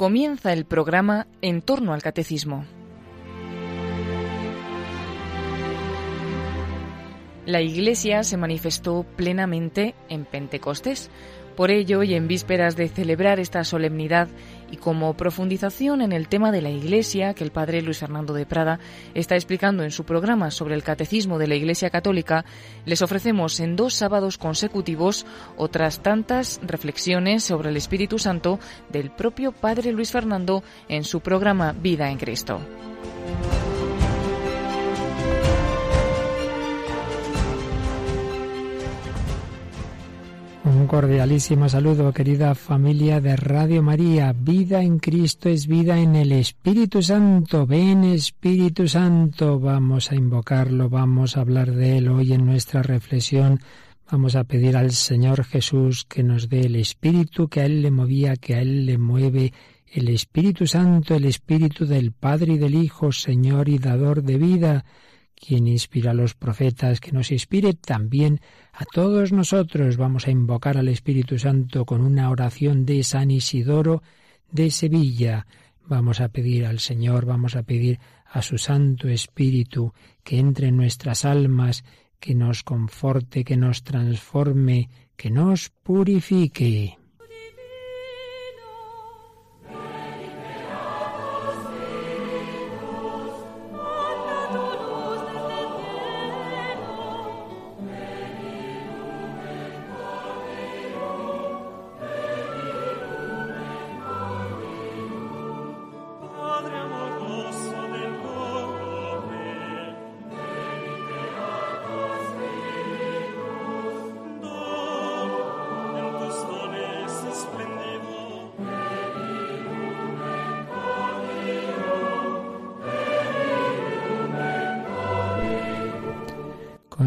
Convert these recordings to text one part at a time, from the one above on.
Comienza el programa En torno al Catecismo. La Iglesia se manifestó plenamente en Pentecostés. Por ello, y en vísperas de celebrar esta solemnidad y como profundización en el tema de la Iglesia que el padre Luis Fernando de Prada está explicando en su programa sobre el Catecismo de la Iglesia Católica, les ofrecemos en dos sábados consecutivos otras tantas reflexiones sobre el Espíritu Santo del propio padre Luis Fernando en su programa Vida en Cristo. Un cordialísimo saludo, querida familia de Radio María. Vida en Cristo es vida en el Espíritu Santo. Ven Espíritu Santo. Vamos a invocarlo, vamos a hablar de él hoy en nuestra reflexión. Vamos a pedir al Señor Jesús que nos dé el Espíritu que a Él le movía, que a Él le mueve, el Espíritu Santo, el Espíritu del Padre y del Hijo, Señor y dador de vida quien inspira a los profetas, que nos inspire también a todos nosotros. Vamos a invocar al Espíritu Santo con una oración de San Isidoro de Sevilla. Vamos a pedir al Señor, vamos a pedir a su Santo Espíritu que entre en nuestras almas, que nos conforte, que nos transforme, que nos purifique.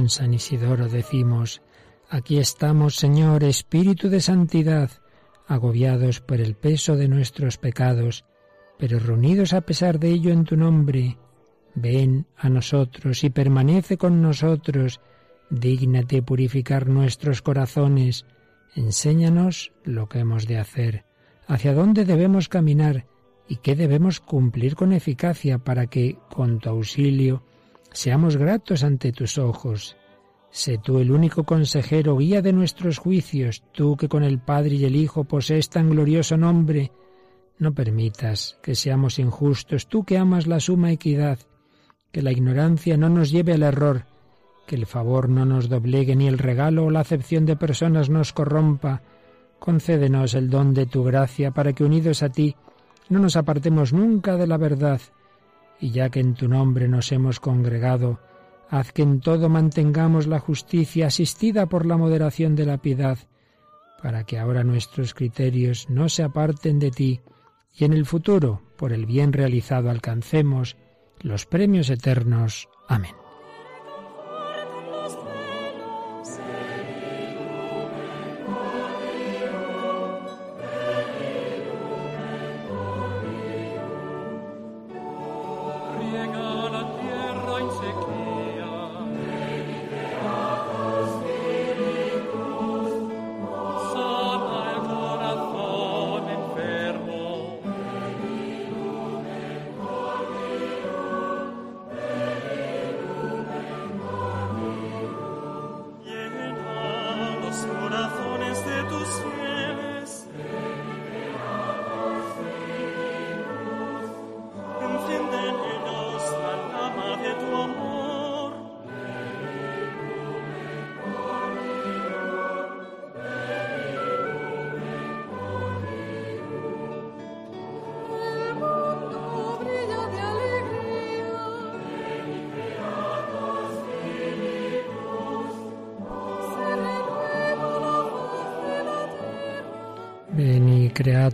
San Isidoro decimos, Aquí estamos, Señor, Espíritu de Santidad, agobiados por el peso de nuestros pecados, pero reunidos a pesar de ello en tu nombre. Ven a nosotros y permanece con nosotros, dígnate purificar nuestros corazones, enséñanos lo que hemos de hacer, hacia dónde debemos caminar y qué debemos cumplir con eficacia para que, con tu auxilio, seamos gratos ante tus ojos. Sé tú el único consejero, guía de nuestros juicios, tú que con el Padre y el Hijo posees tan glorioso nombre. No permitas que seamos injustos, tú que amas la suma equidad, que la ignorancia no nos lleve al error, que el favor no nos doblegue ni el regalo o la acepción de personas nos corrompa. Concédenos el don de tu gracia para que unidos a ti no nos apartemos nunca de la verdad y ya que en tu nombre nos hemos congregado, haz que en todo mantengamos la justicia asistida por la moderación de la piedad, para que ahora nuestros criterios no se aparten de ti y en el futuro, por el bien realizado, alcancemos los premios eternos. Amén.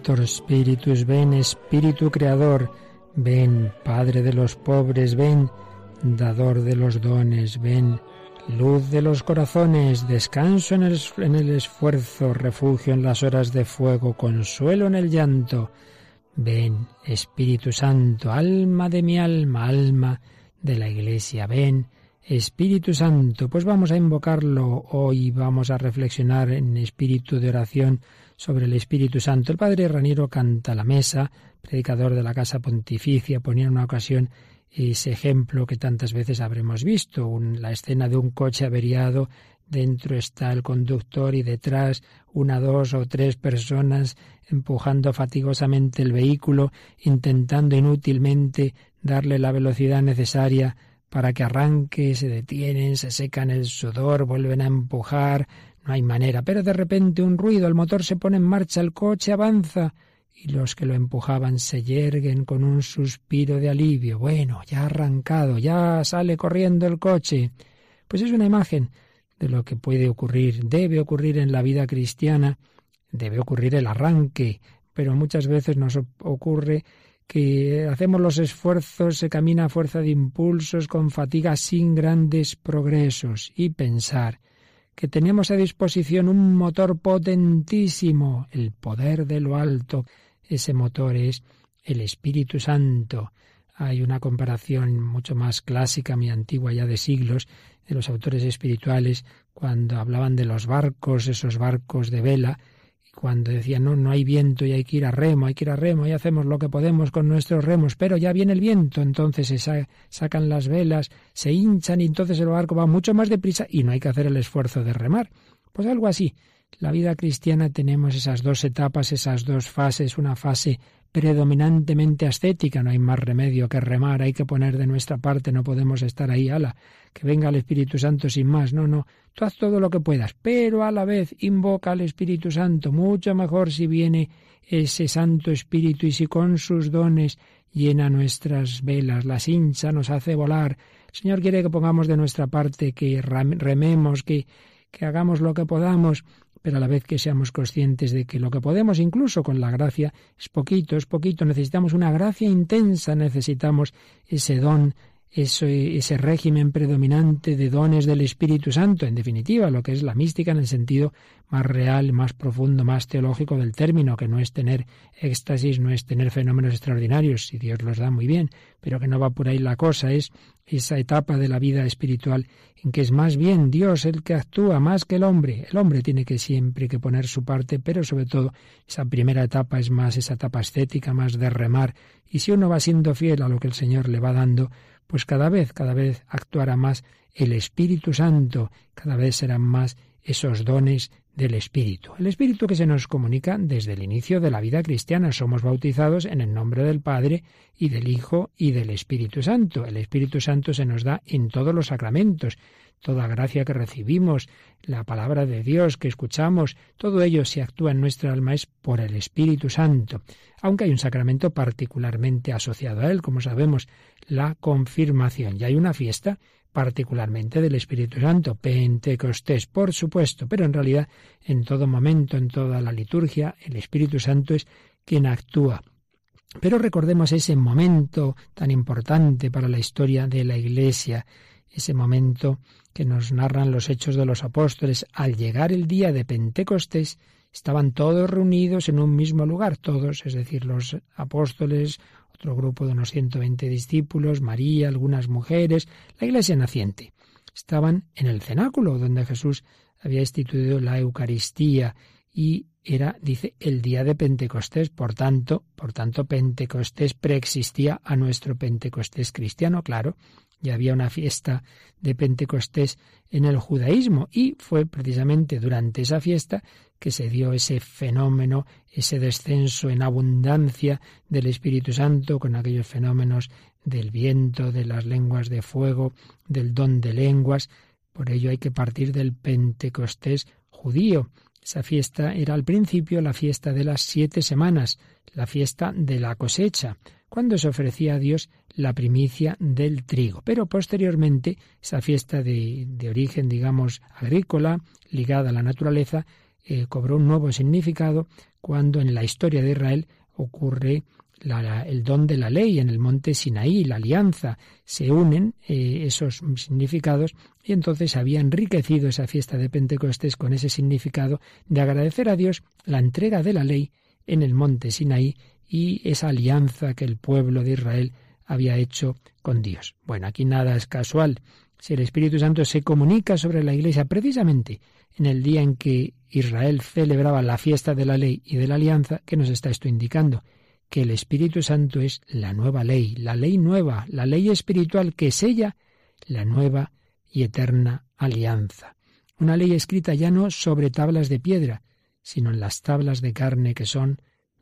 Creator ven Espíritu Creador, ven Padre de los pobres, ven Dador de los dones, ven Luz de los corazones, descanso en el esfuerzo, refugio en las horas de fuego, consuelo en el llanto. Ven, Espíritu Santo, alma de mi alma, alma de la Iglesia, ven, Espíritu Santo. Pues vamos a invocarlo hoy, vamos a reflexionar en espíritu de oración sobre el Espíritu Santo. El padre Raniero canta la mesa, predicador de la Casa Pontificia, ponía en una ocasión ese ejemplo que tantas veces habremos visto, la escena de un coche averiado, dentro está el conductor y detrás una, dos o tres personas empujando fatigosamente el vehículo, intentando inútilmente darle la velocidad necesaria para que arranque, se detienen, se secan el sudor, vuelven a empujar, no hay manera. Pero de repente un ruido, el motor se pone en marcha, el coche avanza y los que lo empujaban se yerguen con un suspiro de alivio. Bueno, ya ha arrancado, ya sale corriendo el coche. Pues es una imagen de lo que puede ocurrir, debe ocurrir en la vida cristiana, debe ocurrir el arranque, pero muchas veces nos ocurre que hacemos los esfuerzos, se camina a fuerza de impulsos, con fatiga, sin grandes progresos, y pensar que tenemos a disposición un motor potentísimo, el poder de lo alto. Ese motor es el Espíritu Santo. Hay una comparación mucho más clásica, muy antigua ya de siglos, de los autores espirituales, cuando hablaban de los barcos, esos barcos de vela, cuando decían, no, no hay viento y hay que ir a remo, hay que ir a remo y hacemos lo que podemos con nuestros remos, pero ya viene el viento, entonces se sacan las velas, se hinchan y entonces el barco va mucho más deprisa y no hay que hacer el esfuerzo de remar. Pues algo así. La vida cristiana tenemos esas dos etapas, esas dos fases, una fase predominantemente ascética, no hay más remedio que remar, hay que poner de nuestra parte, no podemos estar ahí, ala, que venga el Espíritu Santo sin más, no, no, tú haz todo lo que puedas, pero a la vez invoca al Espíritu Santo, mucho mejor si viene ese Santo Espíritu y si con sus dones llena nuestras velas, las hincha, nos hace volar. El Señor quiere que pongamos de nuestra parte, que rememos, que, que hagamos lo que podamos pero a la vez que seamos conscientes de que lo que podemos incluso con la gracia es poquito, es poquito, necesitamos una gracia intensa, necesitamos ese don ese, régimen predominante de dones del Espíritu Santo, en definitiva, lo que es la mística en el sentido más real, más profundo, más teológico del término, que no es tener éxtasis, no es tener fenómenos extraordinarios, si Dios los da muy bien, pero que no va por ahí la cosa, es esa etapa de la vida espiritual en que es más bien Dios el que actúa más que el hombre. El hombre tiene que siempre que poner su parte, pero sobre todo esa primera etapa es más esa etapa estética, más de remar, y si uno va siendo fiel a lo que el Señor le va dando, pues cada vez, cada vez actuará más el Espíritu Santo, cada vez serán más esos dones del Espíritu. El Espíritu que se nos comunica desde el inicio de la vida cristiana. Somos bautizados en el nombre del Padre y del Hijo y del Espíritu Santo. El Espíritu Santo se nos da en todos los sacramentos. Toda gracia que recibimos, la palabra de Dios que escuchamos, todo ello si actúa en nuestra alma es por el Espíritu Santo aunque hay un sacramento particularmente asociado a él, como sabemos, la confirmación. Y hay una fiesta particularmente del Espíritu Santo, Pentecostés, por supuesto, pero en realidad en todo momento, en toda la liturgia, el Espíritu Santo es quien actúa. Pero recordemos ese momento tan importante para la historia de la Iglesia, ese momento que nos narran los hechos de los apóstoles. Al llegar el día de Pentecostés, estaban todos reunidos en un mismo lugar, todos, es decir, los apóstoles, otro grupo de unos 120 discípulos, María, algunas mujeres, la iglesia naciente. Estaban en el cenáculo donde Jesús había instituido la Eucaristía y era, dice, el día de Pentecostés, por tanto, por tanto Pentecostés preexistía a nuestro Pentecostés cristiano, claro, ya había una fiesta de Pentecostés en el judaísmo y fue precisamente durante esa fiesta que se dio ese fenómeno, ese descenso en abundancia del Espíritu Santo con aquellos fenómenos del viento, de las lenguas de fuego, del don de lenguas. Por ello hay que partir del Pentecostés judío. Esa fiesta era al principio la fiesta de las siete semanas, la fiesta de la cosecha, cuando se ofrecía a Dios la primicia del trigo. Pero posteriormente, esa fiesta de, origen, digamos, agrícola, ligada a la naturaleza, eh, cobró un nuevo significado cuando en la historia de Israel ocurre el don de la ley en el monte Sinaí, la alianza, se unen eh, esos significados y entonces había enriquecido esa fiesta de Pentecostés con ese significado de agradecer a Dios la entrega de la ley en el monte Sinaí y esa alianza que el pueblo de Israel había hecho con Dios. Bueno, aquí nada es casual. si el Espíritu Santo se comunica sobre la Iglesia precisamente en el día en que Israel celebraba la fiesta de la ley y de la alianza, ¿qué nos está esto indicando? Que el Espíritu Santo es la nueva ley, la ley nueva, la ley espiritual que sella la nueva y eterna alianza. Una ley escrita ya no sobre tablas de piedra, sino en las tablas de carne que son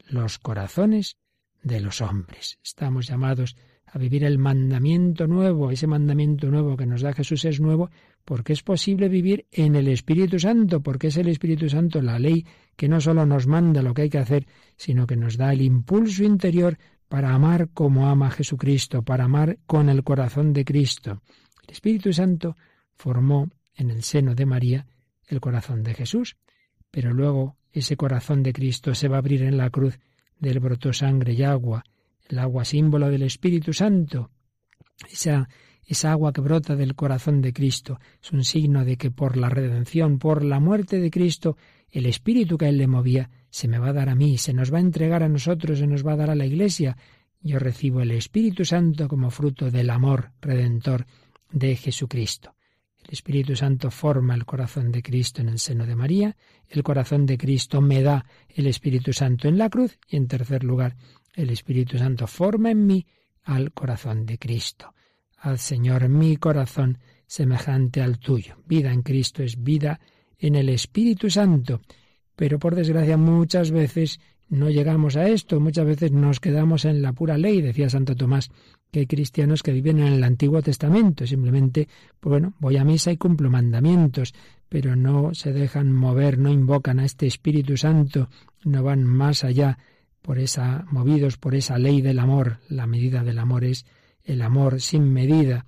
los corazones de los hombres. Estamos llamados a vivir el mandamiento nuevo. Ese mandamiento nuevo que nos da Jesús es nuevo porque es posible vivir en el Espíritu Santo, porque es el Espíritu Santo la ley que no solo nos manda lo que hay que hacer, sino que nos da el impulso interior para amar como ama Jesucristo, para amar con el corazón de Cristo. El Espíritu Santo formó en el seno de María el corazón de Jesús, pero luego ese corazón de Cristo se va a abrir en la cruz del brotó sangre y agua, el agua símbolo del Espíritu Santo. Esa, esa agua que brota del corazón de Cristo es un signo de que por la redención, por la muerte de Cristo, el Espíritu que a él le movía se me va a dar a mí, se nos va a entregar a nosotros, se nos va a dar a la Iglesia. Yo recibo el Espíritu Santo como fruto del amor redentor de Jesucristo. El Espíritu Santo forma el corazón de Cristo en el seno de María, el corazón de Cristo me da el Espíritu Santo en la cruz y en tercer lugar, el Espíritu Santo forma en mí al corazón de Cristo. Al Señor mi corazón semejante al tuyo. Vida en Cristo es vida en el Espíritu Santo. Pero por desgracia muchas veces no llegamos a esto, muchas veces nos quedamos en la pura ley, decía Santo Tomás, que hay cristianos que viven en el Antiguo Testamento, simplemente, bueno, voy a misa y cumplo mandamientos, pero no se dejan mover, no invocan a este Espíritu Santo, no van más allá por esa, movidos por esa ley del amor. La medida del amor es el amor sin medida,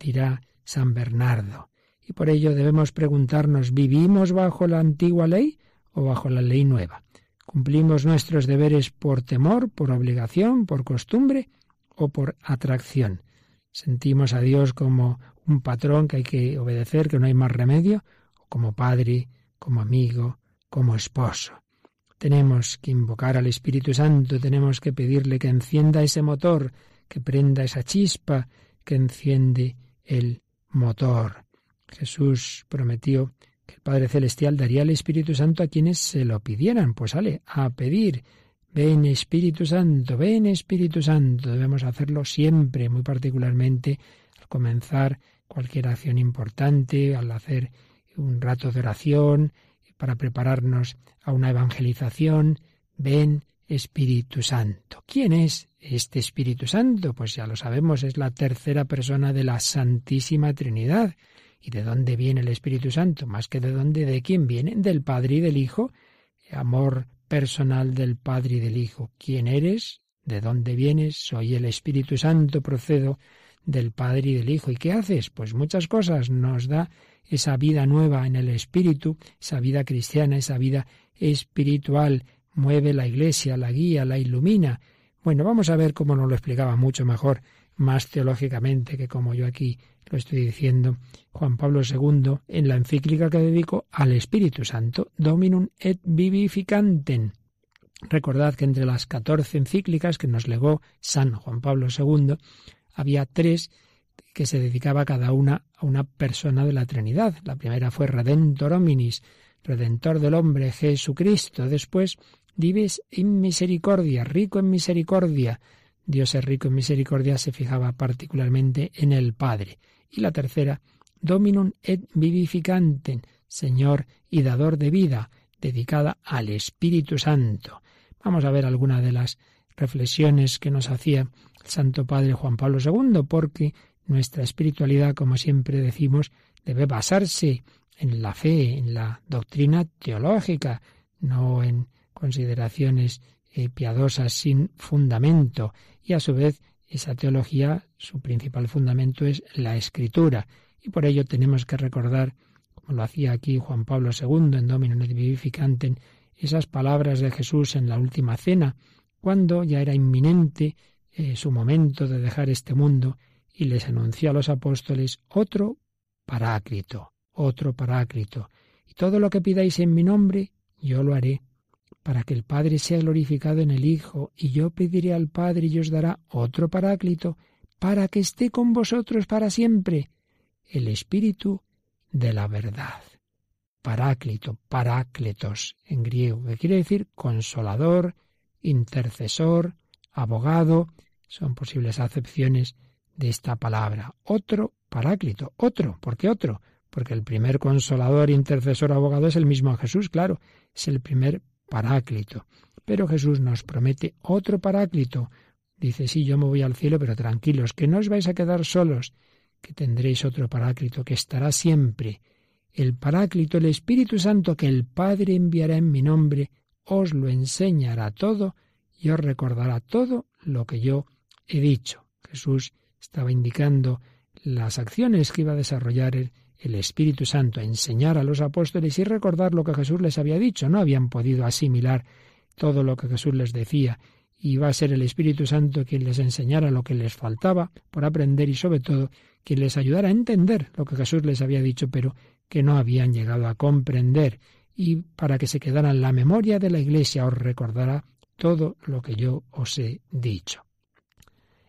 dirá San Bernardo. Y por ello debemos preguntarnos, ¿vivimos bajo la antigua ley o bajo la ley nueva? ¿Cumplimos nuestros deberes por temor, por obligación, por costumbre o por atracción? ¿Sentimos a Dios como un patrón que hay que obedecer, que no hay más remedio? ¿O como padre, como amigo, como esposo? Tenemos que invocar al Espíritu Santo, tenemos que pedirle que encienda ese motor, que prenda esa chispa que enciende el motor. Jesús prometió que el Padre Celestial daría el Espíritu Santo a quienes se lo pidieran. Pues sale a pedir. Ven Espíritu Santo, ven Espíritu Santo. Debemos hacerlo siempre, muy particularmente al comenzar cualquier acción importante, al hacer un rato de oración, para prepararnos a una evangelización. Ven Espíritu Santo. ¿Quién es este Espíritu Santo? Pues ya lo sabemos, es la tercera persona de la Santísima Trinidad. ¿Y de dónde viene el Espíritu Santo? Más que de dónde, de quién viene, del Padre y del Hijo. Amor personal del Padre y del Hijo. ¿Quién eres? ¿De dónde vienes? Soy el Espíritu Santo, procedo del Padre y del Hijo. ¿Y qué haces? Pues muchas cosas. Nos da esa vida nueva en el Espíritu, esa vida cristiana, esa vida espiritual. Mueve la Iglesia, la guía, la ilumina. Bueno, vamos a ver cómo nos lo explicaba mucho mejor, más teológicamente que como yo aquí lo estoy diciendo, Juan Pablo II en la encíclica que dedico al Espíritu Santo, Dominum et Vivificantem. Recordad que entre las catorce encíclicas que nos legó San Juan Pablo II, había tres que se dedicaba cada una a una persona de la Trinidad. La primera fue Redentor Hominis, Redentor del hombre, Jesucristo. Después, Dives in misericordia, rico en misericordia. Dios es rico en misericordia, se fijaba particularmente en el Padre. Y la tercera, Dominum et vivificantem, Señor y dador de vida, dedicada al Espíritu Santo. Vamos a ver alguna de las reflexiones que nos hacía el Santo Padre Juan Pablo II, porque nuestra espiritualidad, como siempre decimos, debe basarse en la fe, en la doctrina teológica, no en consideraciones eh, piadosas sin fundamento. Y a su vez, esa teología, su principal fundamento es la escritura. Y por ello tenemos que recordar, como lo hacía aquí Juan Pablo II en Domino et esas palabras de Jesús en la última cena, cuando ya era inminente eh, su momento de dejar este mundo y les anunció a los apóstoles otro paráclito, otro paráclito. Y todo lo que pidáis en mi nombre, yo lo haré, para que el Padre sea glorificado en el Hijo, y yo pediré al Padre y os dará otro paráclito, para que esté con vosotros para siempre, el Espíritu de la verdad. Paráclito, parácletos en griego, que quiere decir consolador, intercesor, abogado, son posibles acepciones de esta palabra. Otro paráclito, otro, ¿por qué otro? Porque el primer consolador, intercesor, abogado es el mismo Jesús, claro, es el primer paráclito. Pero Jesús nos promete otro paráclito. Dice, sí, yo me voy al cielo, pero tranquilos, que no os vais a quedar solos, que tendréis otro paráclito que estará siempre. El paráclito, el Espíritu Santo que el Padre enviará en mi nombre, os lo enseñará todo y os recordará todo lo que yo he dicho. Jesús estaba indicando las acciones que iba a desarrollar el, Espíritu Santo, enseñar a los apóstoles y recordar lo que Jesús les había dicho. No habían podido asimilar todo lo que Jesús les decía va a ser el Espíritu Santo quien les enseñara lo que les faltaba por aprender y sobre todo quien les ayudara a entender lo que Jesús les había dicho pero que no habían llegado a comprender y para que se quedara en la memoria de la Iglesia os recordará todo lo que yo os he dicho.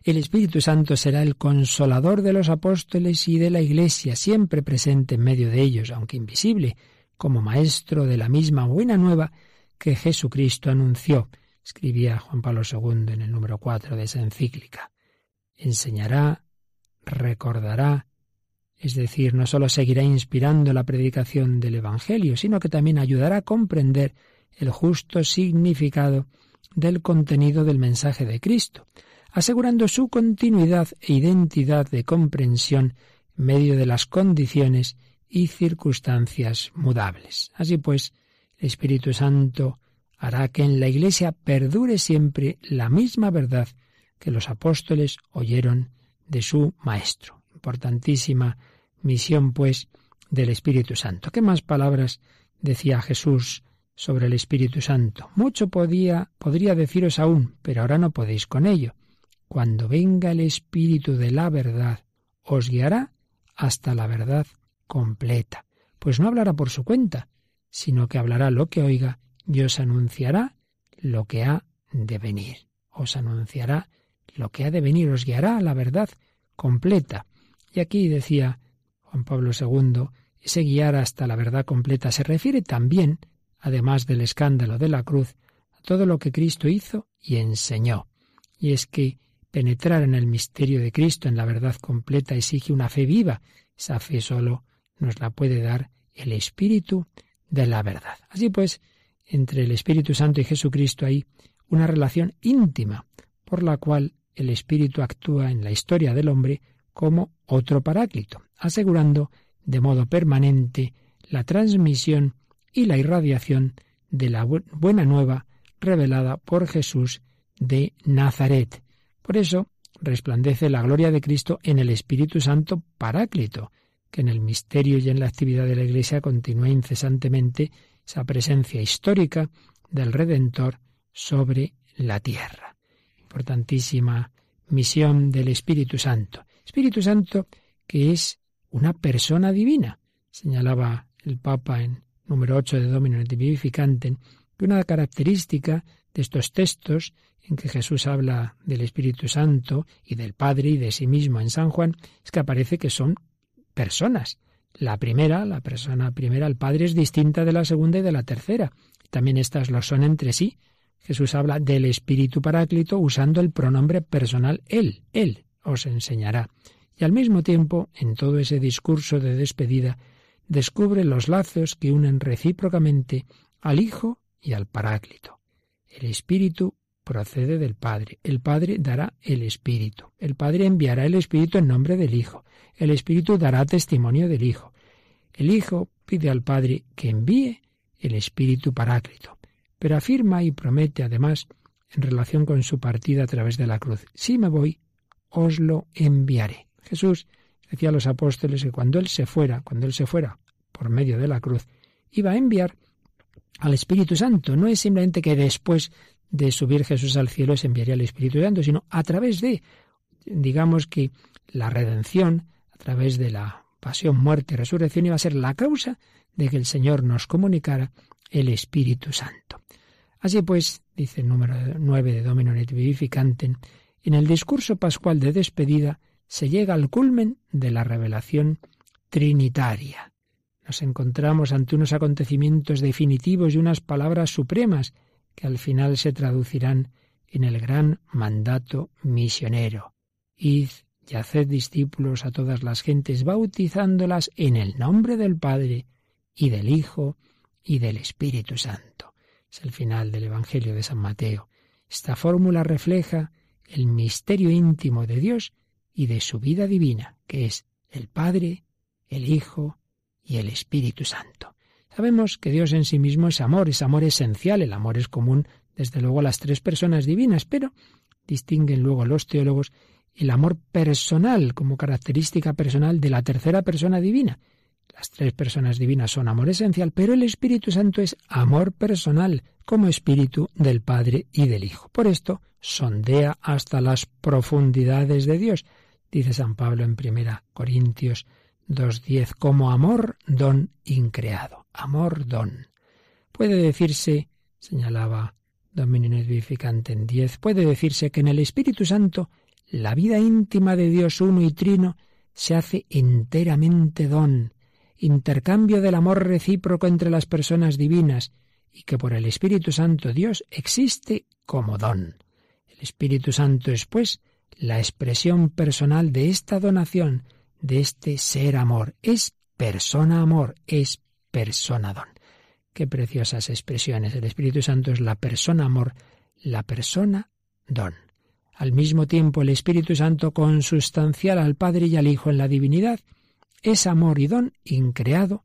El Espíritu Santo será el consolador de los apóstoles y de la Iglesia, siempre presente en medio de ellos, aunque invisible, como maestro de la misma buena nueva que Jesucristo anunció, escribía Juan Pablo II en el número 4 de esa encíclica. Enseñará, recordará, es decir, no sólo seguirá inspirando la predicación del Evangelio, sino que también ayudará a comprender el justo significado del contenido del mensaje de Cristo, asegurando su continuidad e identidad de comprensión en medio de las condiciones y circunstancias mudables. Así pues, el Espíritu Santo hará que en la Iglesia perdure siempre la misma verdad que los apóstoles oyeron de su Maestro. Importantísima misión, pues, del Espíritu Santo. ¿Qué más palabras decía Jesús sobre el Espíritu Santo? Mucho podía, podría deciros aún, pero ahora no podéis con ello. Cuando venga el Espíritu de la verdad, os guiará hasta la verdad completa. Pues no hablará por su cuenta, sino que hablará lo que oiga y os anunciará lo que ha de venir. Os anunciará lo que ha de venir, os guiará a la verdad completa. Y aquí decía Juan Pablo II, ese guiar hasta la verdad completa se refiere también, además del escándalo de la cruz, a todo lo que Cristo hizo y enseñó. Y es que Penetrar en el misterio de Cristo, en la verdad completa, exige una fe viva. Esa fe solo nos la puede dar el Espíritu de la verdad. Así pues, entre el Espíritu Santo y Jesucristo hay una relación íntima, por la cual el Espíritu actúa en la historia del hombre como otro paráclito, asegurando de modo permanente la transmisión y la irradiación de la buena nueva revelada por Jesús de Nazaret, por eso resplandece la gloria de Cristo en el Espíritu Santo Paráclito, que en el misterio y en la actividad de la Iglesia continúa incesantemente esa presencia histórica del Redentor sobre la tierra. Importantísima misión del Espíritu Santo. Espíritu Santo que es una persona divina, señalaba el Papa en número 8 de Domino et Vivificantem, una característica de estos textos en que Jesús habla del Espíritu Santo y del Padre y de sí mismo en San Juan, es que aparece que son personas. La primera, la persona primera, el Padre, es distinta de la segunda y de la tercera. También estas lo son entre sí. Jesús habla del Espíritu Paráclito usando el pronombre personal Él, Él os enseñará. Y al mismo tiempo, en todo ese discurso de despedida, descubre los lazos que unen recíprocamente al Hijo y al Paráclito. El Espíritu procede del Padre. El Padre dará el Espíritu. El Padre enviará el Espíritu en nombre del Hijo. El Espíritu dará testimonio del Hijo. El Hijo pide al Padre que envíe el Espíritu Paráclito, pero afirma y promete además en relación con su partida a través de la cruz, si me voy, os lo enviaré. Jesús decía a los apóstoles que cuando Él se fuera, cuando Él se fuera por medio de la cruz, iba a enviar al Espíritu Santo. No es simplemente que después de subir Jesús al cielo se enviaría el Espíritu Santo, sino a través de, digamos que la redención, a través de la pasión, muerte y resurrección, iba a ser la causa de que el Señor nos comunicara el Espíritu Santo. Así pues, dice el número 9 de Domino et Vivificantem, en el discurso pascual de despedida se llega al culmen de la revelación trinitaria. Nos encontramos ante unos acontecimientos definitivos y unas palabras supremas que al final se traducirán en el gran mandato misionero. Id y haced discípulos a todas las gentes, bautizándolas en el nombre del Padre y del Hijo y del Espíritu Santo. Es el final del Evangelio de San Mateo. Esta fórmula refleja el misterio íntimo de Dios y de su vida divina, que es el Padre, el Hijo y el Espíritu Santo. Sabemos que Dios en sí mismo es amor, es amor esencial, el amor es común desde luego a las tres personas divinas, pero distinguen luego los teólogos el amor personal como característica personal de la tercera persona divina. Las tres personas divinas son amor esencial, pero el Espíritu Santo es amor personal como espíritu del Padre y del Hijo. Por esto, sondea hasta las profundidades de Dios, dice San Pablo en primera Corintios 2.10, como amor don increado. Amor don. Puede decirse, señalaba Dominio Edificante en 10, puede decirse que en el Espíritu Santo la vida íntima de Dios uno y trino se hace enteramente don, intercambio del amor recíproco entre las personas divinas, y que por el Espíritu Santo Dios existe como don. El Espíritu Santo es, pues, la expresión personal de esta donación, de este ser amor. Es persona amor, es persona don. Qué preciosas expresiones. El Espíritu Santo es la persona amor, la persona don. Al mismo tiempo el Espíritu Santo consustancial al Padre y al Hijo en la divinidad es amor y don increado,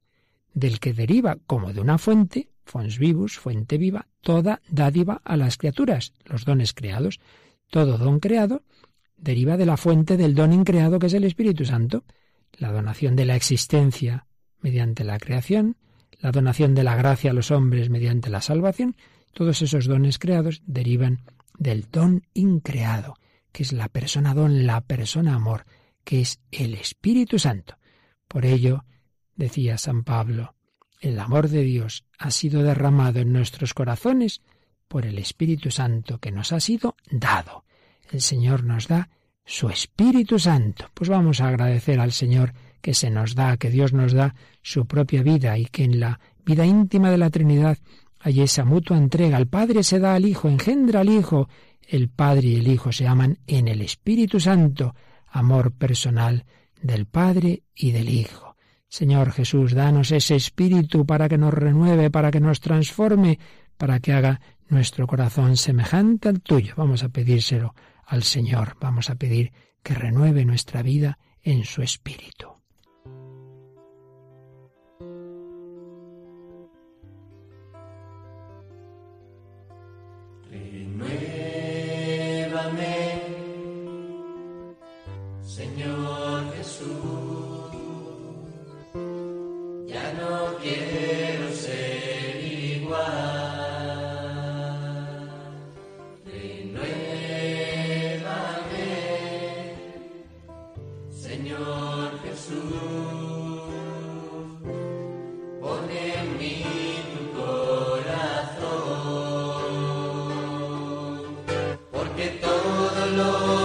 del que deriva como de una fuente, fons vivus, fuente viva, toda dádiva a las criaturas, los dones creados. Todo don creado deriva de la fuente del don increado que es el Espíritu Santo la donación de la existencia mediante la creación, la donación de la gracia a los hombres mediante la salvación, todos esos dones creados derivan del don increado, que es la persona don, la persona amor, que es el Espíritu Santo. Por ello, decía San Pablo, el amor de Dios ha sido derramado en nuestros corazones por el Espíritu Santo que nos ha sido dado. El Señor nos da su Espíritu Santo. Pues vamos a agradecer al Señor que se nos da, que Dios nos da su propia vida y que en la vida íntima de la Trinidad hay esa mutua entrega. El Padre se da al Hijo, engendra al Hijo. El Padre y el Hijo se aman en el Espíritu Santo, amor personal del Padre y del Hijo. Señor Jesús, danos ese espíritu para que nos renueve, para que nos transforme, para que haga nuestro corazón semejante al tuyo. Vamos a pedírselo al Señor. Vamos a pedir que renueve nuestra vida en su espíritu. Lord.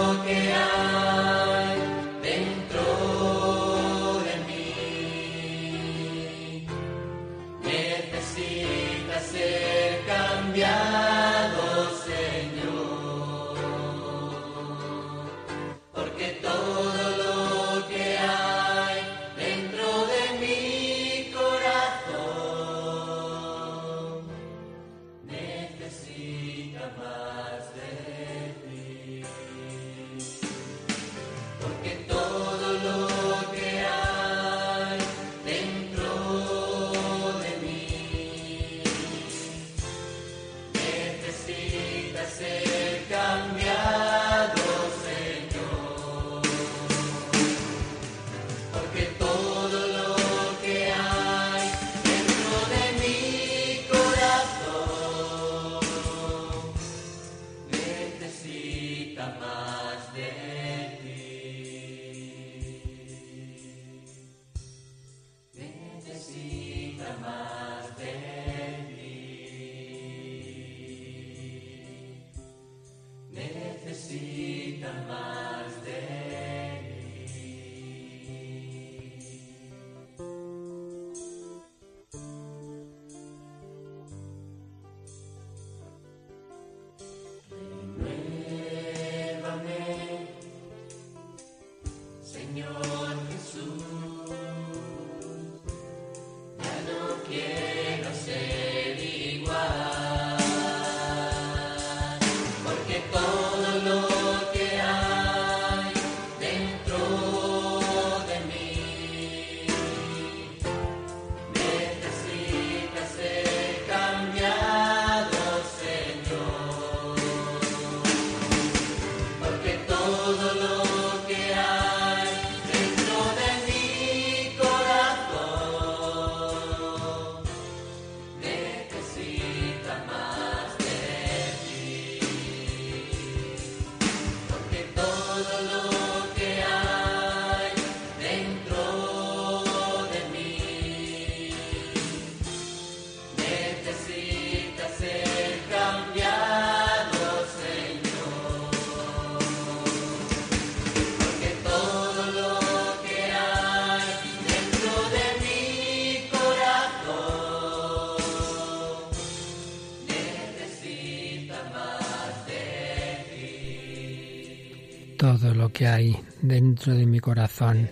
Que hay dentro de mi corazón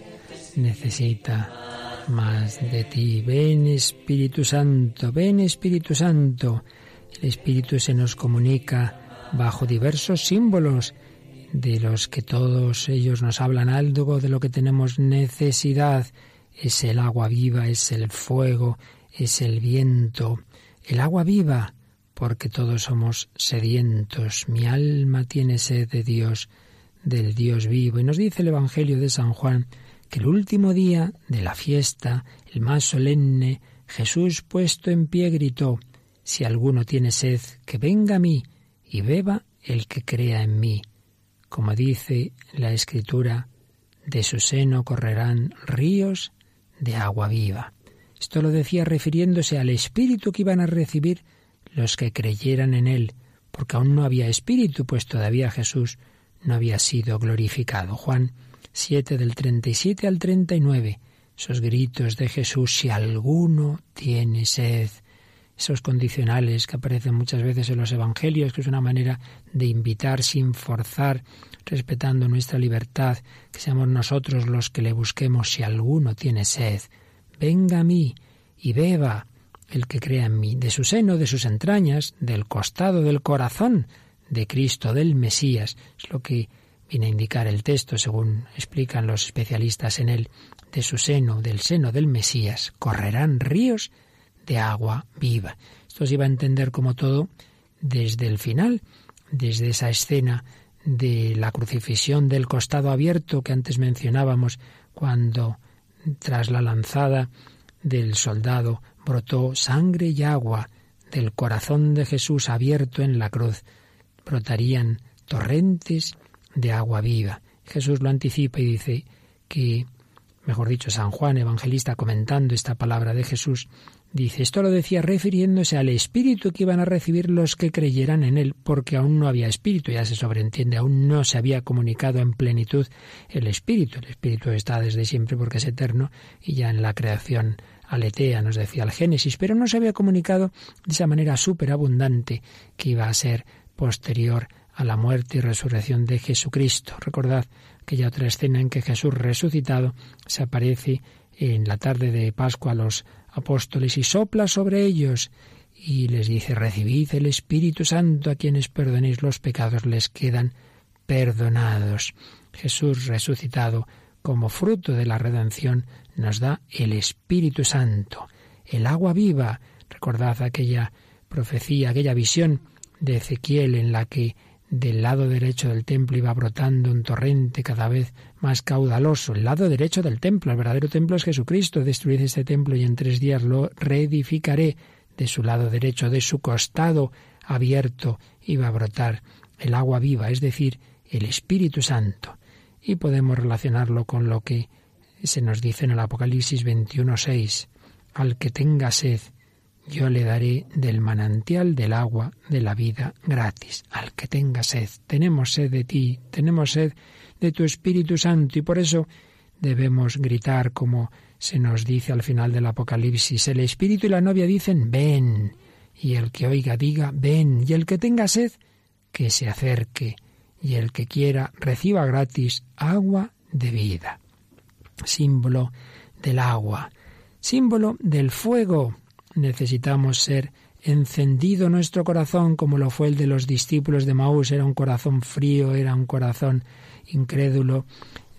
necesita más de ti. Ven Espíritu Santo, ven Espíritu Santo. El Espíritu se nos comunica bajo diversos símbolos de los que todos ellos nos hablan algo de lo que tenemos necesidad. Es el agua viva, es el fuego, es el viento. El agua viva, porque todos somos sedientos. Mi alma tiene sed de Dios, del Dios vivo. Y nos dice el Evangelio de San Juan que el último día de la fiesta, el más solemne, Jesús puesto en pie gritó, Si alguno tiene sed, que venga a mí y beba el que crea en mí. Como dice la Escritura, de su seno correrán ríos de agua viva. Esto lo decía refiriéndose al Espíritu que iban a recibir los que creyeran en Él, porque aún no había Espíritu, pues todavía Jesús no había sido glorificado. Juan 7 del 37 al 39. Esos gritos de Jesús, si alguno tiene sed, esos condicionales que aparecen muchas veces en los evangelios, que es una manera de invitar sin forzar, respetando nuestra libertad, que seamos nosotros los que le busquemos si alguno tiene sed. Venga a mí y beba el que crea en mí, de su seno, de sus entrañas, del costado, del corazón de Cristo, del Mesías. Es lo que viene a indicar el texto, según explican los especialistas en él, de su seno, del seno del Mesías, correrán ríos de agua viva. Esto se iba a entender como todo desde el final, desde esa escena de la crucifixión del costado abierto que antes mencionábamos, cuando tras la lanzada del soldado brotó sangre y agua del corazón de Jesús abierto en la cruz. Brotarían torrentes de agua viva. Jesús lo anticipa y dice que, mejor dicho, San Juan, evangelista, comentando esta palabra de Jesús, dice, esto lo decía refiriéndose al espíritu que iban a recibir los que creyeran en él, porque aún no había espíritu, ya se sobreentiende, aún no se había comunicado en plenitud el espíritu. El espíritu está desde siempre porque es eterno y ya en la creación aletea, nos decía el Génesis, pero no se había comunicado de esa manera superabundante que iba a ser posterior a la muerte y resurrección de Jesucristo. Recordad aquella otra escena en que Jesús resucitado se aparece en la tarde de Pascua a los apóstoles y sopla sobre ellos y les dice, recibid el Espíritu Santo a quienes perdonéis los pecados les quedan perdonados. Jesús resucitado como fruto de la redención nos da el Espíritu Santo, el agua viva. Recordad aquella profecía, aquella visión de Ezequiel en la que del lado derecho del templo iba brotando un torrente cada vez más caudaloso. El lado derecho del templo, el verdadero templo es Jesucristo. Destruid este templo y en tres días lo reedificaré. De su lado derecho, de su costado abierto, iba a brotar el agua viva, es decir, el Espíritu Santo. Y podemos relacionarlo con lo que se nos dice en el Apocalipsis 21.6. Al que tenga sed, yo le daré del manantial del agua de la vida gratis al que tenga sed. Tenemos sed de ti, tenemos sed de tu Espíritu Santo y por eso debemos gritar como se nos dice al final del Apocalipsis. El Espíritu y la novia dicen, ven, y el que oiga diga, ven, y el que tenga sed, que se acerque, y el que quiera reciba gratis agua de vida. Símbolo del agua, símbolo del fuego, necesitamos ser encendido nuestro corazón como lo fue el de los discípulos de Maús. Era un corazón frío, era un corazón incrédulo,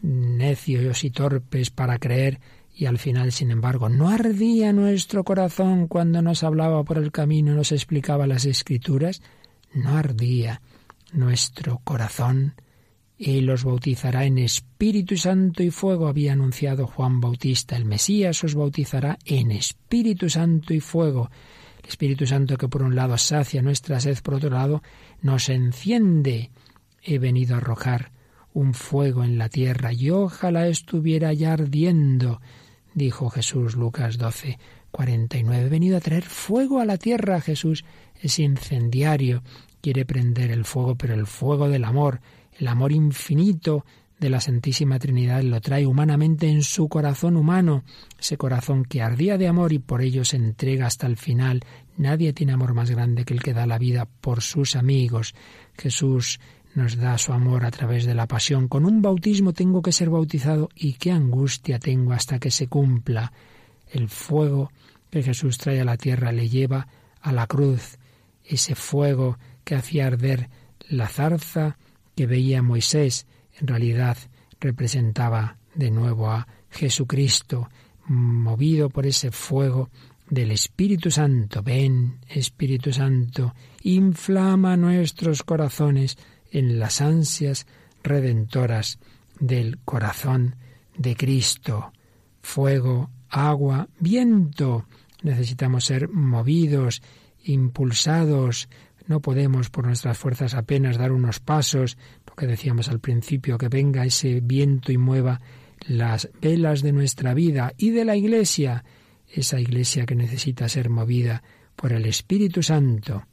necios y torpes para creer y al final, sin embargo, no ardía nuestro corazón cuando nos hablaba por el camino y nos explicaba las escrituras. No ardía nuestro corazón y los bautizará en Espíritu Santo y fuego, había anunciado Juan Bautista. El Mesías os bautizará en Espíritu Santo y fuego. El Espíritu Santo que por un lado sacia nuestra sed, por otro lado nos enciende. He venido a arrojar un fuego en la tierra y ojalá estuviera ya ardiendo, dijo Jesús Lucas 12, 49. He venido a traer fuego a la tierra. Jesús es incendiario, quiere prender el fuego, pero el fuego del amor, el amor infinito de la Santísima Trinidad lo trae humanamente en su corazón humano, ese corazón que ardía de amor y por ello se entrega hasta el final. Nadie tiene amor más grande que el que da la vida por sus amigos. Jesús nos da su amor a través de la pasión. Con un bautismo tengo que ser bautizado y qué angustia tengo hasta que se cumpla. El fuego que Jesús trae a la tierra le lleva a la cruz, ese fuego que hacía arder la zarza que veía Moisés, en realidad representaba de nuevo a Jesucristo, movido por ese fuego del Espíritu Santo. Ven, Espíritu Santo, inflama nuestros corazones en las ansias redentoras del corazón de Cristo. Fuego, agua, viento. Necesitamos ser movidos, impulsados. No podemos por nuestras fuerzas apenas dar unos pasos, lo que decíamos al principio, que venga ese viento y mueva las velas de nuestra vida y de la Iglesia, esa Iglesia que necesita ser movida por el Espíritu Santo.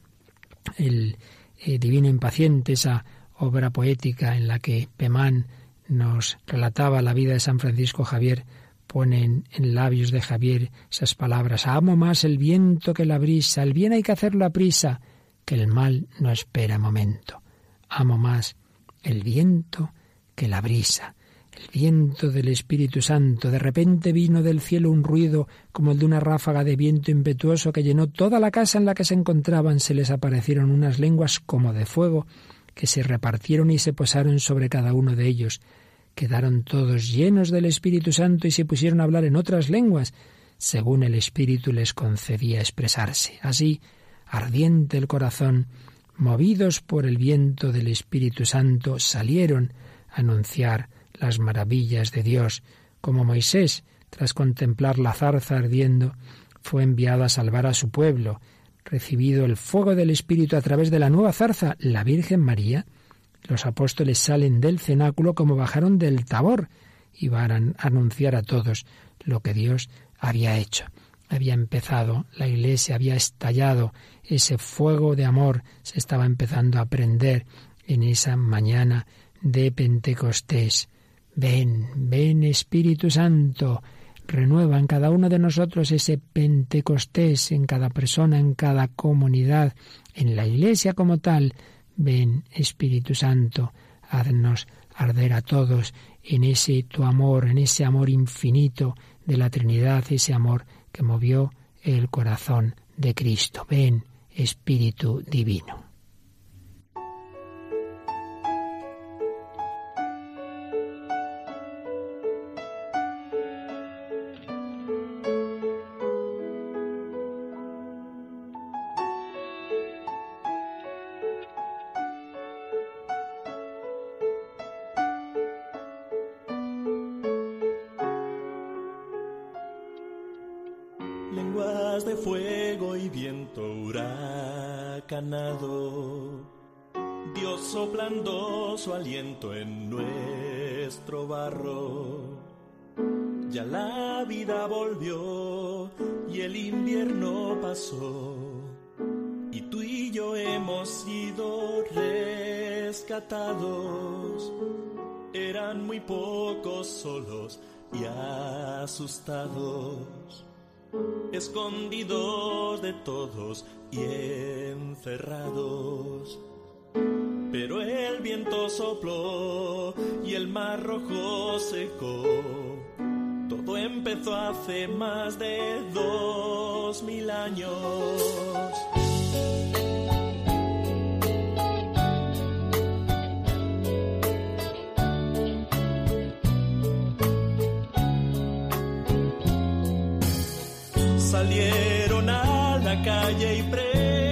El eh, Divino Impaciente, esa obra poética en la que Pemán nos relataba la vida de San Francisco Javier, pone en, labios de Javier esas palabras, amo más el viento que la brisa, el bien hay que hacerlo a prisa, que el mal no espera momento. Amo más el viento que la brisa el viento del Espíritu Santo. De repente vino del cielo un ruido como el de una ráfaga de viento impetuoso que llenó toda la casa en la que se encontraban. Se les aparecieron unas lenguas como de fuego que se repartieron y se posaron sobre cada uno de ellos. Quedaron todos llenos del Espíritu Santo y se pusieron a hablar en otras lenguas, según el Espíritu les concedía expresarse. Así, ardiente el corazón, movidos por el viento del Espíritu Santo, salieron a anunciar las maravillas de Dios, como Moisés, tras contemplar la zarza ardiendo, fue enviado a salvar a su pueblo, recibido el fuego del Espíritu a través de la nueva zarza, la Virgen María. Los apóstoles salen del cenáculo como bajaron del tabor y van a anunciar a todos lo que Dios había hecho. Había empezado, la iglesia había estallado, ese fuego de amor se estaba empezando a prender en esa mañana de Pentecostés. Ven, ven Espíritu Santo, renueva en cada uno de nosotros ese Pentecostés, en cada persona, en cada comunidad, en la Iglesia como tal. Ven Espíritu Santo, haznos arder a todos en ese tu amor, en ese amor infinito de la Trinidad, ese amor que movió el corazón de Cristo. Ven Espíritu Divino. Eran muy pocos solos y asustados escondidos de todos y encerrados. Pero el viento sopló y el mar rojo secó. Todo empezó hace más de dos mil años. Salieron a la calle y predicaron.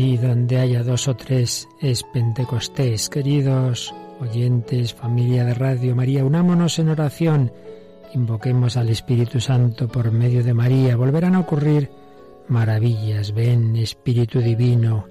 Allí donde haya dos o tres es Pentecostés. Queridos oyentes, familia de Radio María, unámonos en oración. Invoquemos al Espíritu Santo por medio de María. Volverán a ocurrir maravillas. Ven, Espíritu Divino.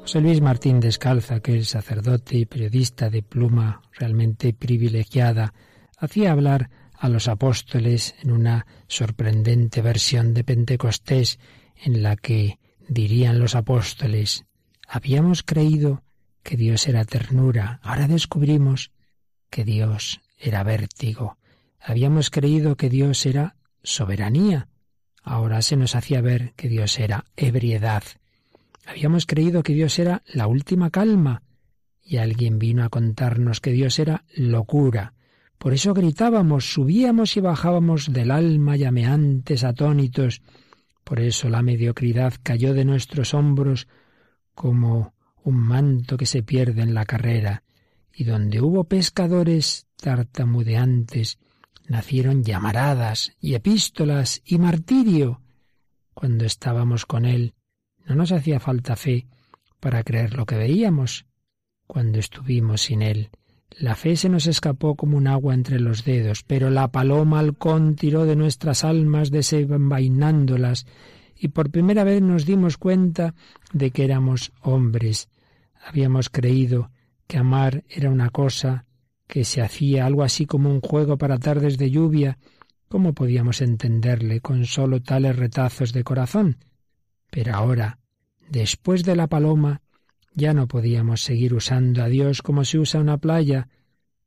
José Luis Martín Descalza, que es sacerdote y periodista de pluma realmente privilegiada, hacía hablar a los apóstoles en una sorprendente versión de Pentecostés en la que dirían los apóstoles, habíamos creído que Dios era ternura, ahora descubrimos que Dios era vértigo. Habíamos creído que Dios era soberanía, ahora se nos hacía ver que Dios era ebriedad. Habíamos creído que Dios era la última calma, y alguien vino a contarnos que Dios era locura. Por eso gritábamos, subíamos y bajábamos del alma llameantes, atónitos. Por eso la mediocridad cayó de nuestros hombros como un manto que se pierde en la carrera, y donde hubo pescadores tartamudeantes, nacieron llamaradas y epístolas y martirio. Cuando estábamos con él, no nos hacía falta fe para creer lo que veíamos. Cuando estuvimos sin él, la fe se nos escapó como un agua entre los dedos, pero la paloma halcón tiró de nuestras almas desenvainándolas, y por primera vez nos dimos cuenta de que éramos hombres. Habíamos creído que amar era una cosa que se hacía algo así como un juego para tardes de lluvia. ¿Cómo podíamos entenderle con sólo tales retazos de corazón? Pero ahora, después de la paloma, ya no podíamos seguir usando a Dios como se usa una playa.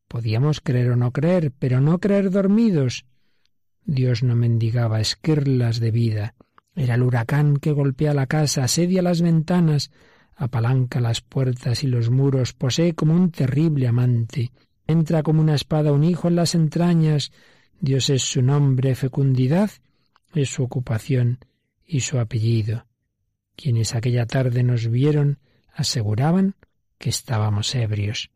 Podíamos creer o no creer, pero no creer dormidos. Dios no mendigaba esquirlas de vida. Era el huracán que golpea la casa, asedia las ventanas, apalanca las puertas y los muros, posee como un terrible amante. Entra como una espada un hijo en las entrañas. Dios es su nombre, fecundidad es su ocupación y su apellido. Quienes aquella tarde nos vieron aseguraban que estábamos ebrios,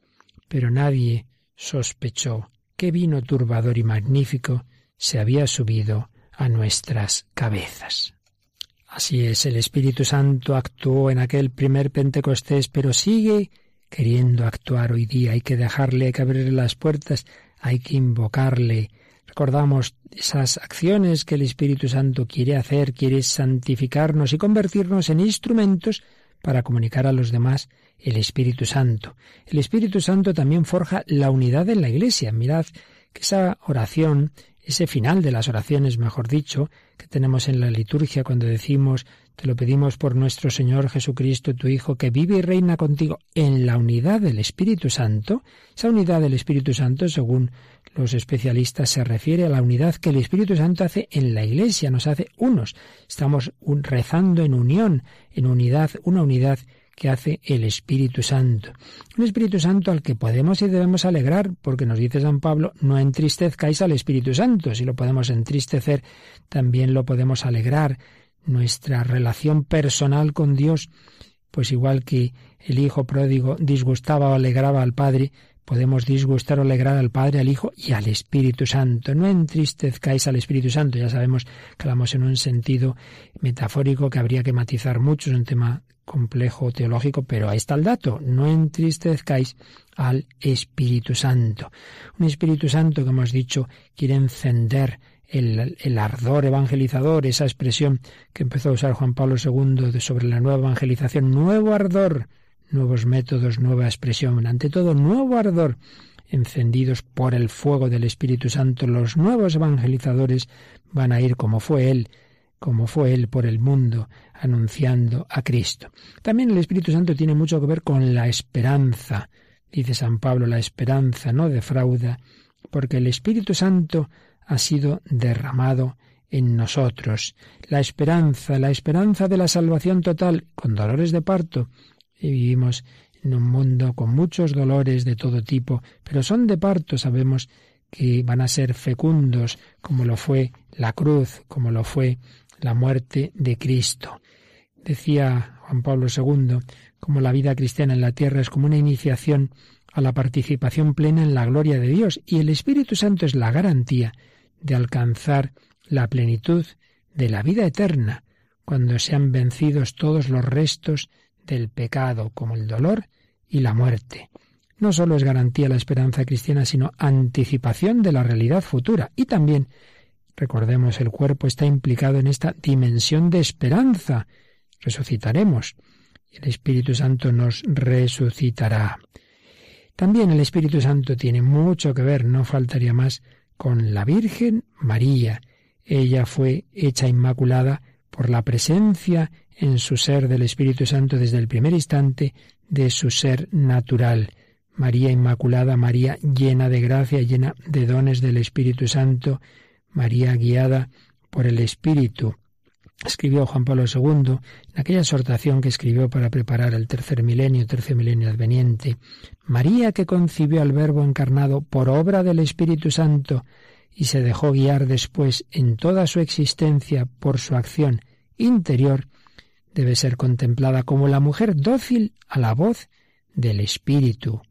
pero nadie sospechó qué vino turbador y magnífico se había subido a nuestras cabezas. Así es, el Espíritu Santo actuó en aquel primer Pentecostés, pero sigue queriendo actuar hoy día. Hay que dejarle, hay que abrirle las puertas, hay que invocarle. Recordamos esas acciones que el Espíritu Santo quiere hacer, quiere santificarnos y convertirnos en instrumentos para comunicar a los demás el Espíritu Santo. El Espíritu Santo también forja la unidad en la Iglesia. Mirad que esa oración, ese final de las oraciones, mejor dicho, que tenemos en la liturgia cuando decimos te lo pedimos por nuestro Señor Jesucristo, tu Hijo, que vive y reina contigo en la unidad del Espíritu Santo. Esa unidad del Espíritu Santo, según los especialistas, se refiere a la unidad que el Espíritu Santo hace en la Iglesia, nos hace unos. Estamos rezando en unión, en unidad, una unidad que hace el Espíritu Santo. Un Espíritu Santo al que podemos y debemos alegrar, porque nos dice San Pablo, no entristezcáis al Espíritu Santo. Si lo podemos entristecer, también lo podemos alegrar nuestra relación personal con Dios, pues igual que el Hijo pródigo disgustaba o alegraba al Padre, podemos disgustar o alegrar al Padre, al Hijo y al Espíritu Santo. No entristezcáis al Espíritu Santo. Ya sabemos que hablamos en un sentido metafórico que habría que matizar mucho, es un tema complejo teológico, pero ahí está el dato. No entristezcáis al Espíritu Santo. Un Espíritu Santo que hemos dicho quiere encender el, ardor evangelizador, esa expresión que empezó a usar Juan Pablo II sobre la nueva evangelización, nuevo ardor, nuevos métodos, nueva expresión, ante todo nuevo ardor, encendidos por el fuego del Espíritu Santo, los nuevos evangelizadores van a ir como fue Él, como fue Él por el mundo, anunciando a Cristo. También el Espíritu Santo tiene mucho que ver con la esperanza. Dice San Pablo, la esperanza no defrauda, porque el Espíritu Santo ha sido derramado en nosotros. La esperanza, la esperanza de la salvación total, con dolores de parto. Y vivimos en un mundo con muchos dolores de todo tipo, pero son de parto, sabemos que van a ser fecundos, como lo fue la cruz, como lo fue la muerte de Cristo. Decía Juan Pablo II, como la vida cristiana en la tierra es como una iniciación a la participación plena en la gloria de Dios, y el Espíritu Santo es la garantía de alcanzar la plenitud de la vida eterna, cuando sean vencidos todos los restos del pecado, como el dolor y la muerte. No solo es garantía la esperanza cristiana, sino anticipación de la realidad futura. Y también, recordemos, el cuerpo está implicado en esta dimensión de esperanza. Resucitaremos. El Espíritu Santo nos resucitará. También el Espíritu Santo tiene mucho que ver, no faltaría más, con la Virgen María. Ella fue hecha inmaculada por la presencia en su ser del Espíritu Santo desde el primer instante de su ser natural. María Inmaculada, María llena de gracia, llena de dones del Espíritu Santo, María guiada por el Espíritu. Escribió Juan Pablo II en aquella exhortación que escribió para preparar el tercer milenio, tercer milenio adveniente. María que concibió al Verbo encarnado por obra del Espíritu Santo y se dejó guiar después en toda su existencia por su acción interior, debe ser contemplada como la mujer dócil a la voz del Espíritu,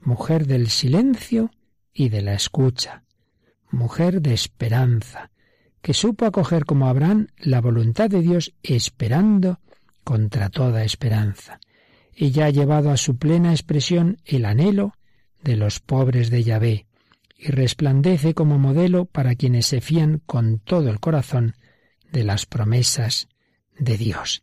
mujer del silencio y de la escucha, mujer de esperanza, que supo acoger como Abraham la voluntad de Dios esperando contra toda esperanza. Ella ha llevado a su plena expresión el anhelo de los pobres de Yahvé y resplandece como modelo para quienes se fían con todo el corazón de las promesas de Dios.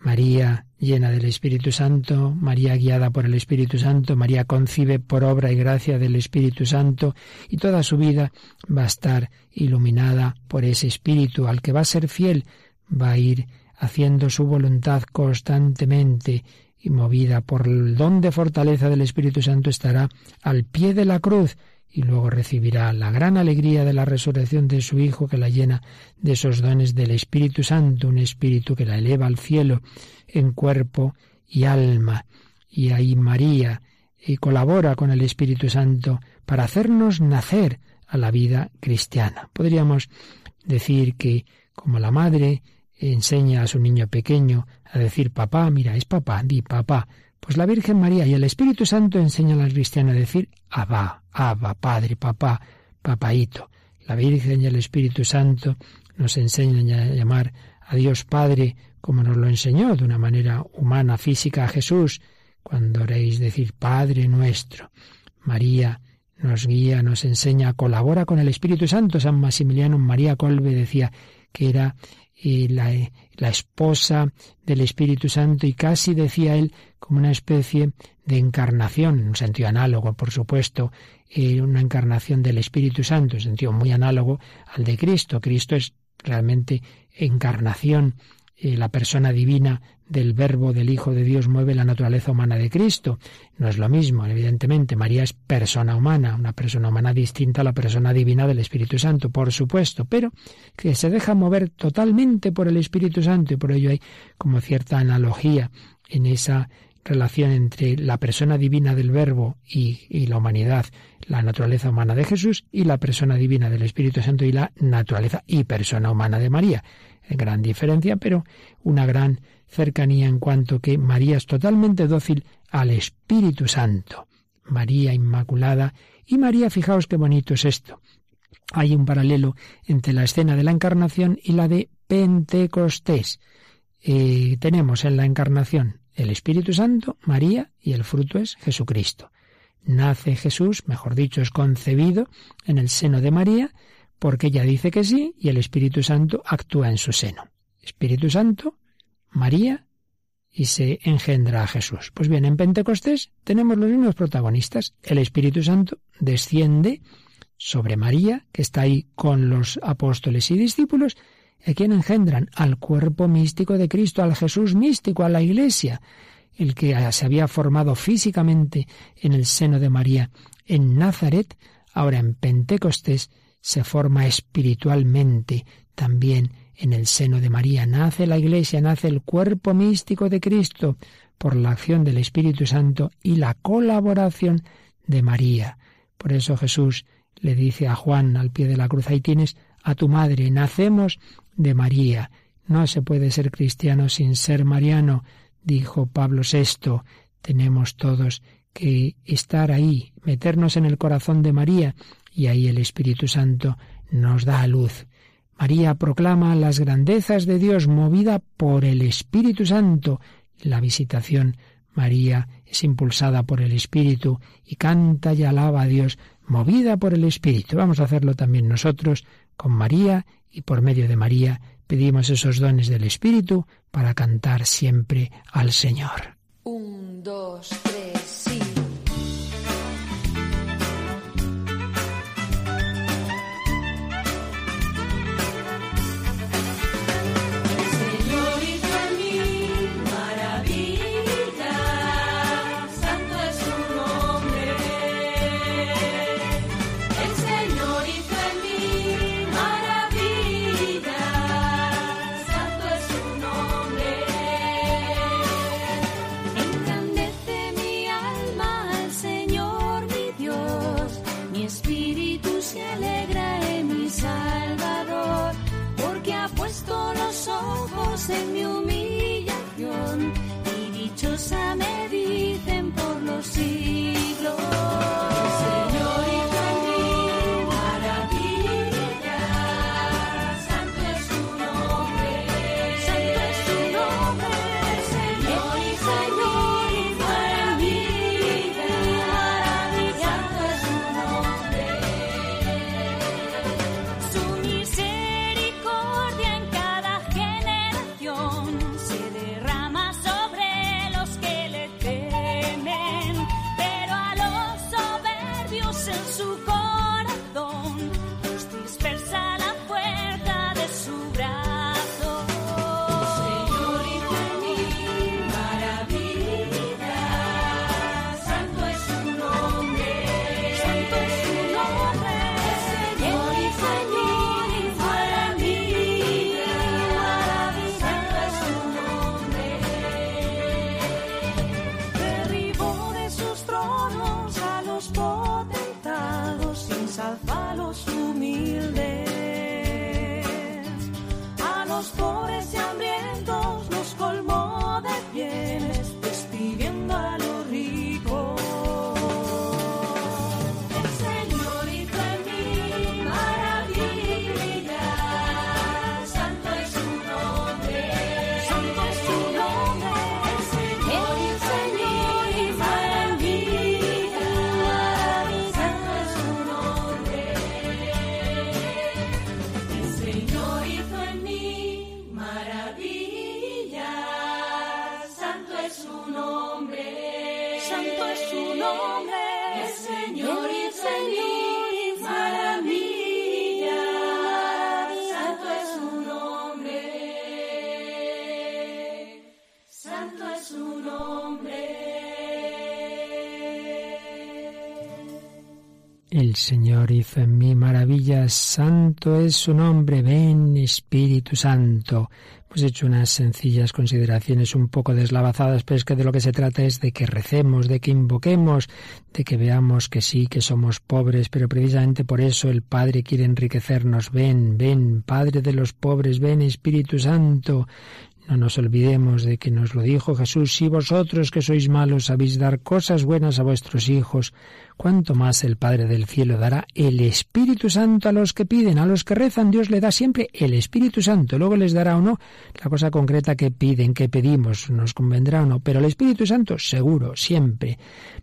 María llena del Espíritu Santo, María guiada por el Espíritu Santo, María concibe por obra y gracia del Espíritu Santo y toda su vida va a estar iluminada por ese Espíritu. Al que va a ser fiel, va a ir haciendo su voluntad constantemente y movida por el don de fortaleza del Espíritu Santo estará al pie de la cruz y luego recibirá la gran alegría de la resurrección de su Hijo que la llena de esos dones del Espíritu Santo, un Espíritu que la eleva al cielo en cuerpo y alma. Y ahí María y colabora con el Espíritu Santo para hacernos nacer a la vida cristiana. Podríamos decir que como la madre enseña a su niño pequeño a decir papá, mira, es papá, di papá, pues la Virgen María y el Espíritu Santo enseñan al cristiano a decir Abba, Abba, Padre, Papá, Papaíto. La Virgen y el Espíritu Santo nos enseñan a llamar a Dios Padre como nos lo enseñó de una manera humana, física a Jesús, cuando oréis decir Padre nuestro. María nos guía, nos enseña, colabora con el Espíritu Santo. San Maximiliano María Colbe decía que era y la, la, esposa del Espíritu Santo y casi decía él como una especie de encarnación, en un sentido análogo, por supuesto, eh, una encarnación del Espíritu Santo, en sentido muy análogo al de Cristo. Cristo es realmente encarnación, eh, la persona divina del Verbo del Hijo de Dios mueve la naturaleza humana de Cristo. No es lo mismo, evidentemente. María es persona humana, una persona humana distinta a la persona divina del Espíritu Santo, por supuesto, pero que se deja mover totalmente por el Espíritu Santo y por ello hay como cierta analogía en esa relación entre la persona divina del Verbo y, y, la humanidad, la naturaleza humana de Jesús, y la persona divina del Espíritu Santo y la naturaleza y persona humana de María. Gran diferencia, pero una gran cercanía en cuanto que María es totalmente dócil al Espíritu Santo. María Inmaculada y María, fijaos qué bonito es esto. Hay un paralelo entre la escena de la Encarnación y la de Pentecostés. Eh, tenemos en la Encarnación el Espíritu Santo, María, y el fruto es Jesucristo. Nace Jesús, mejor dicho, es concebido en el seno de María, porque ella dice que sí y el Espíritu Santo actúa en su seno. Espíritu Santo, María y se engendra a Jesús. Pues bien, en Pentecostés tenemos los mismos protagonistas. El Espíritu Santo desciende sobre María, que está ahí con los apóstoles y discípulos, a quien engendran al cuerpo místico de Cristo, al Jesús místico, a la Iglesia, el que se había formado físicamente en el seno de María en Nazaret, ahora en Pentecostés se forma espiritualmente también en el seno de María. Nace la Iglesia, nace el cuerpo místico de Cristo, por la acción del Espíritu Santo y la colaboración de María. Por eso Jesús le dice a Juan al pie de la cruz, ahí tienes a tu madre, nacemos de María. No se puede ser cristiano sin ser mariano, dijo Pablo VI. Tenemos todos que estar ahí, meternos en el corazón de María, y ahí el Espíritu Santo nos da luz. María proclama las grandezas de Dios movida por el Espíritu Santo. La visitación María es impulsada por el Espíritu y canta y alaba a Dios movida por el Espíritu. Vamos a hacerlo también nosotros con María y por medio de María pedimos esos dones del Espíritu para cantar siempre al Señor. Un, dos, El Señor hizo en mí maravillas, santo es su nombre, ven Espíritu Santo. Pues he hecho unas sencillas consideraciones un poco deslavazadas, pero es que de lo que se trata es de que recemos, de que invoquemos, de que veamos que sí, que somos pobres, pero precisamente por eso el Padre quiere enriquecernos. Ven, ven, Padre de los pobres, ven Espíritu Santo. No nos olvidemos de que nos lo dijo Jesús, si vosotros que sois malos sabéis dar cosas buenas a vuestros hijos, cuánto más el Padre del Cielo dará el Espíritu Santo a los que piden, a los que rezan, Dios le da siempre el Espíritu Santo, luego les dará o no la cosa concreta que piden, que pedimos, nos convendrá o no, pero el Espíritu Santo seguro, siempre.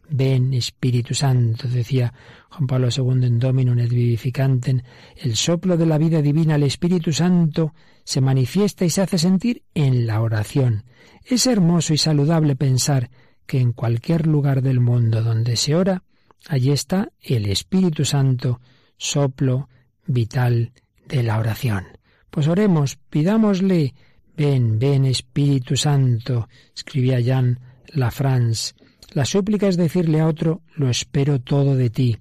Ven Espíritu Santo, decía Juan Pablo II en Dominum et Vivificantem, el soplo de la vida divina, el Espíritu Santo, se manifiesta y se hace sentir en la oración. Es hermoso y saludable pensar que en cualquier lugar del mundo donde se ora, allí está el Espíritu Santo, soplo vital de la oración. Pues oremos, pidámosle, ven, ven Espíritu Santo, escribía Jean Lafrance. La súplica es decirle a otro, lo espero todo de ti.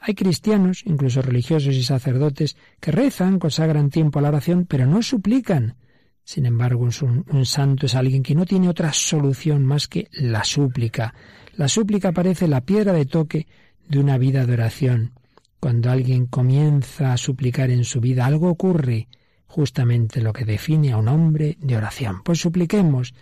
Hay cristianos, incluso religiosos y sacerdotes, que rezan, consagran tiempo a la oración, pero no suplican. Sin embargo, un, un, santo es alguien que no tiene otra solución más que la súplica. La súplica parece la piedra de toque de una vida de oración. Cuando alguien comienza a suplicar en su vida, algo ocurre, justamente lo que define a un hombre de oración. Pues supliquemos,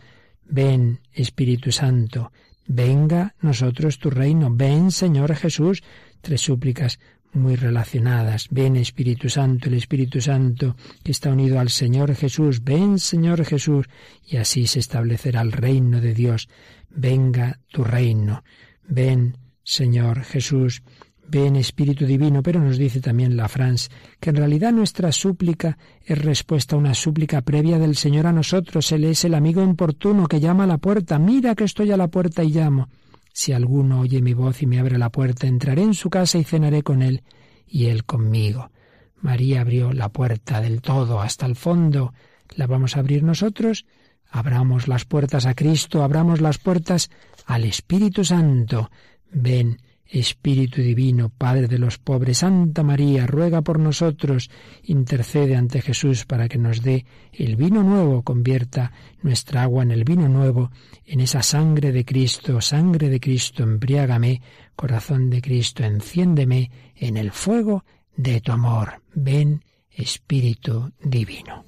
ven Espíritu Santo, venga nosotros tu reino, ven Señor Jesús, tres súplicas muy relacionadas. Ven Espíritu Santo, el Espíritu Santo que está unido al Señor Jesús. Ven Señor Jesús. Y así se establecerá el reino de Dios. Venga tu reino. Ven Señor Jesús. Ven Espíritu Divino, pero nos dice también la France que en realidad nuestra súplica es respuesta a una súplica previa del Señor a nosotros. Él es el amigo importuno que llama a la puerta. Mira que estoy a la puerta y llamo. Si alguno oye mi voz y me abre la puerta, entraré en su casa y cenaré con él y él conmigo. María abrió la puerta del todo hasta el fondo. ¿La vamos a abrir nosotros? Abramos las puertas a Cristo, abramos las puertas al Espíritu Santo. Ven, Espíritu Divino, Padre de los pobres, Santa María, ruega por nosotros, intercede ante Jesús para que nos dé el vino nuevo, convierta nuestra agua en el vino nuevo, en esa sangre de Cristo, sangre de Cristo, embriágame, corazón de Cristo, enciéndeme en el fuego de tu amor. Ven, Espíritu Divino.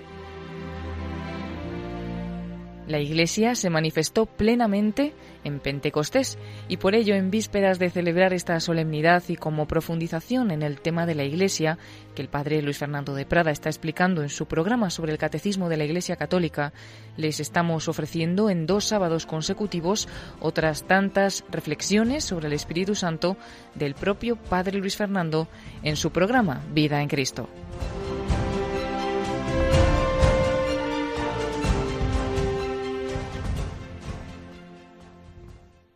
La Iglesia se manifestó plenamente en Pentecostés y por ello en vísperas de celebrar esta solemnidad y como profundización en el tema de la Iglesia, que el padre Luis Fernando de Prada está explicando en su programa sobre el Catecismo de la Iglesia Católica, les estamos ofreciendo en dos sábados consecutivos otras tantas reflexiones sobre el Espíritu Santo del propio padre Luis Fernando en su programa Vida en Cristo.